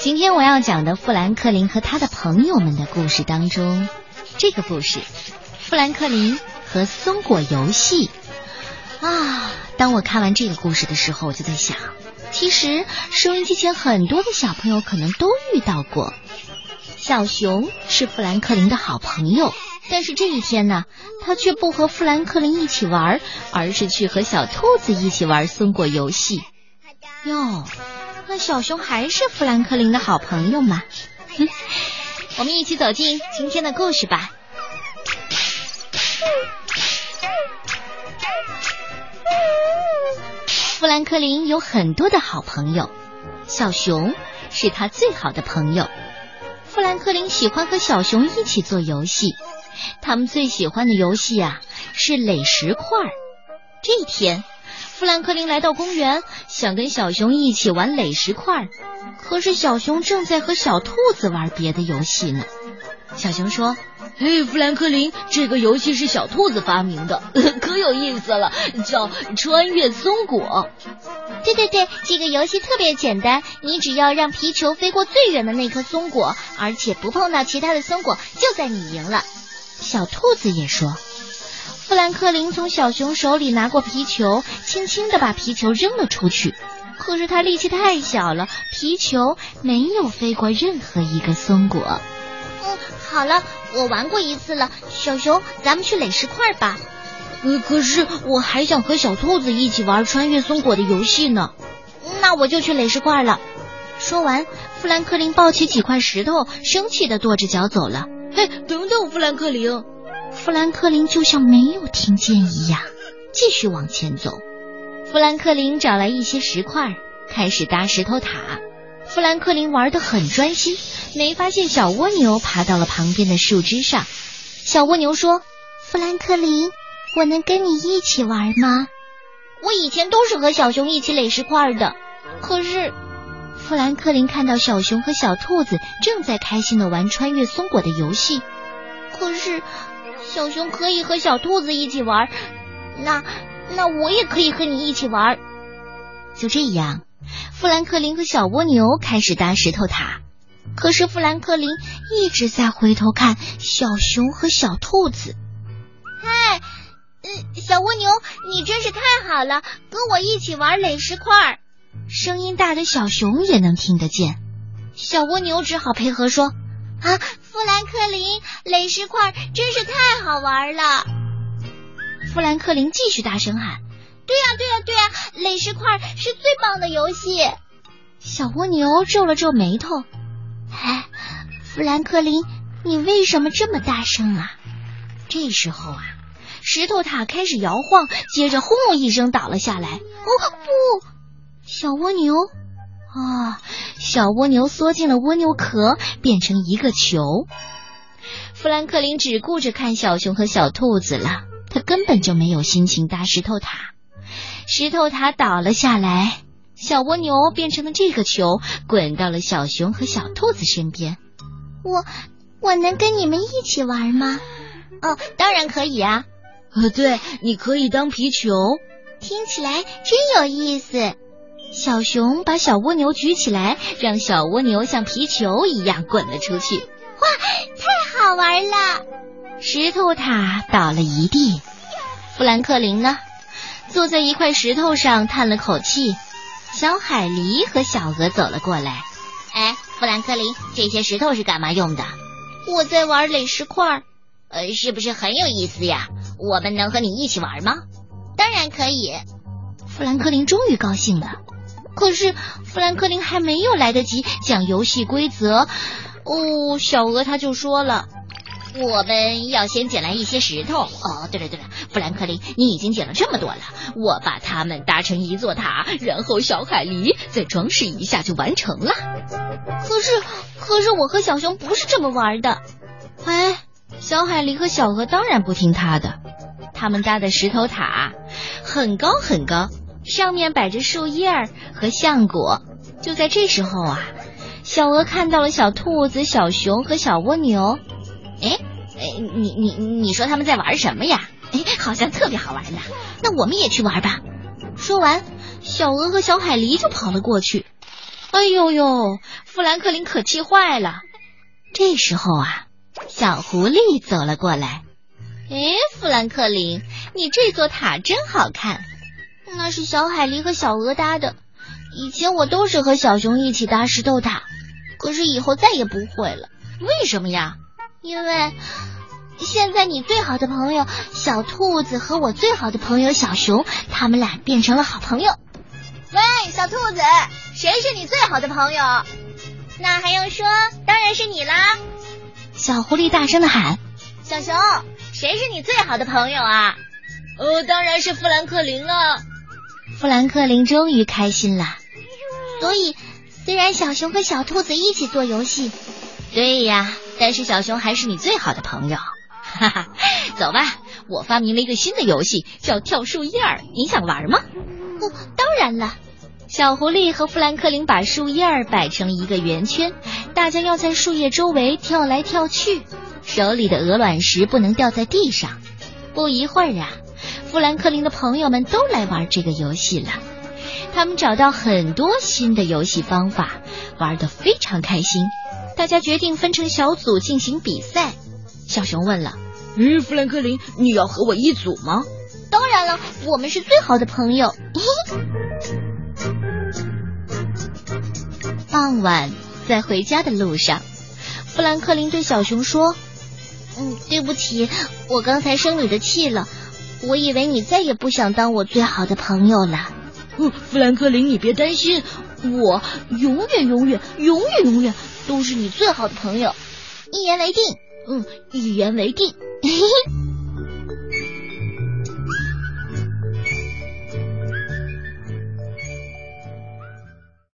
今天我要讲的富兰克林和他的朋友们的故事当中，这个故事，富兰克林和松果游戏啊。当我看完这个故事的时候，我就在想，其实收音机前很多的小朋友可能都遇到过。小熊是富兰克林的好朋友，但是这一天呢，他却不和富兰克林一起玩，而是去和小兔子一起玩松果游戏。哟，那小熊还是富兰克林的好朋友吗？我们一起走进今天的故事吧。富兰克林有很多的好朋友，小熊是他最好的朋友。富兰克林喜欢和小熊一起做游戏，他们最喜欢的游戏啊是垒石块。这一天，富兰克林来到公园，想跟小熊一起玩垒石块，可是小熊正在和小兔子玩别的游戏呢。小熊说：“嘿，富兰克林，这个游戏是小兔子发明的，可有意思了，叫穿越松果。”对对对，这个游戏特别简单，你只要让皮球飞过最远的那颗松果，而且不碰到其他的松果，就算你赢了。小兔子也说：“富兰克林从小熊手里拿过皮球，轻轻的把皮球扔了出去，可是他力气太小了，皮球没有飞过任何一个松果。”嗯，好了，我玩过一次了，小熊，咱们去垒石块吧。呃，可是我还想和小兔子一起玩穿越松果的游戏呢。那我就去垒石块了。说完，富兰克林抱起几块石头，生气的跺着脚走了。嘿，等等，富兰克林！富兰克林就像没有听见一样，继续往前走。富兰克林找来一些石块，开始搭石头塔。富兰克林玩的很专心，没发现小蜗牛爬到了旁边的树枝上。小蜗牛说：“富兰克林。”我能跟你一起玩吗？我以前都是和小熊一起垒石块的。可是，富兰克林看到小熊和小兔子正在开心的玩穿越松果的游戏。可是，小熊可以和小兔子一起玩，那那我也可以和你一起玩。就这样，富兰克林和小蜗牛开始搭石头塔。可是，富兰克林一直在回头看小熊和小兔子。嗨！嗯，小蜗牛，你真是太好了，跟我一起玩垒石块。声音大的小熊也能听得见，小蜗牛只好配合说：“啊，富兰克林，垒石块真是太好玩了。”富兰克林继续大声喊：“对呀，对呀，对呀，垒石块是最棒的游戏。”小蜗牛皱了皱眉头：“哎，富兰克林，你为什么这么大声啊？”这时候啊。石头塔开始摇晃，接着轰隆一声倒了下来。哦不，小蜗牛啊！小蜗牛缩进了蜗牛壳，变成一个球。富兰克林只顾着看小熊和小兔子了，他根本就没有心情搭石头塔。石头塔倒了下来，小蜗牛变成了这个球，滚到了小熊和小兔子身边。我我能跟你们一起玩吗？哦，当然可以啊。呃，对，你可以当皮球，听起来真有意思。小熊把小蜗牛举起来，让小蜗牛像皮球一样滚了出去。哇，太好玩了！石头塔倒了一地。富兰克林呢，坐在一块石头上叹了口气。小海狸和小鹅走了过来。哎，富兰克林，这些石头是干嘛用的？我在玩垒石块，呃，是不是很有意思呀？我们能和你一起玩吗？当然可以。富兰克林终于高兴了。可是富兰克林还没有来得及讲游戏规则，哦，小鹅他就说了：“我们要先捡来一些石头。哦，对了对了，富兰克林，你已经捡了这么多了，我把它们搭成一座塔，然后小海狸再装饰一下就完成了。可是，可是我和小熊不是这么玩的。哎，小海狸和小鹅当然不听他的。”他们搭的石头塔很高很高，上面摆着树叶儿和橡果。就在这时候啊，小鹅看到了小兔子、小熊和小蜗牛。哎哎，你你你说他们在玩什么呀？哎，好像特别好玩呢。那我们也去玩吧。说完，小鹅和小海狸就跑了过去。哎呦呦，富兰克林可气坏了。这时候啊，小狐狸走了过来。哎，富兰克林，你这座塔真好看。那是小海狸和小鹅搭的。以前我都是和小熊一起搭石头塔，可是以后再也不会了。为什么呀？因为现在你最好的朋友小兔子和我最好的朋友小熊，他们俩变成了好朋友。喂，小兔子，谁是你最好的朋友？那还用说？当然是你啦！小狐狸大声的喊：“小熊，谁是你最好的朋友啊？”哦，当然是富兰克林了。富兰克林终于开心了。所以，虽然小熊和小兔子一起做游戏，对呀，但是小熊还是你最好的朋友。哈哈，走吧，我发明了一个新的游戏，叫跳树叶儿，你想玩吗？哦，当然了。小狐狸和富兰克林把树叶儿摆成一个圆圈，大家要在树叶周围跳来跳去，手里的鹅卵石不能掉在地上。不一会儿啊，富兰克林的朋友们都来玩这个游戏了。他们找到很多新的游戏方法，玩得非常开心。大家决定分成小组进行比赛。小熊问了：“嗯，富兰克林，你要和我一组吗？”“当然了，我们是最好的朋友。”傍晚，在回家的路上，富兰克林对小熊说：“嗯，对不起，我刚才生你的气了。我以为你再也不想当我最好的朋友了。”富兰克林，你别担心，我永远、永远、永远、永远都是你最好的朋友。一言为定，嗯，一言为定。嘿嘿。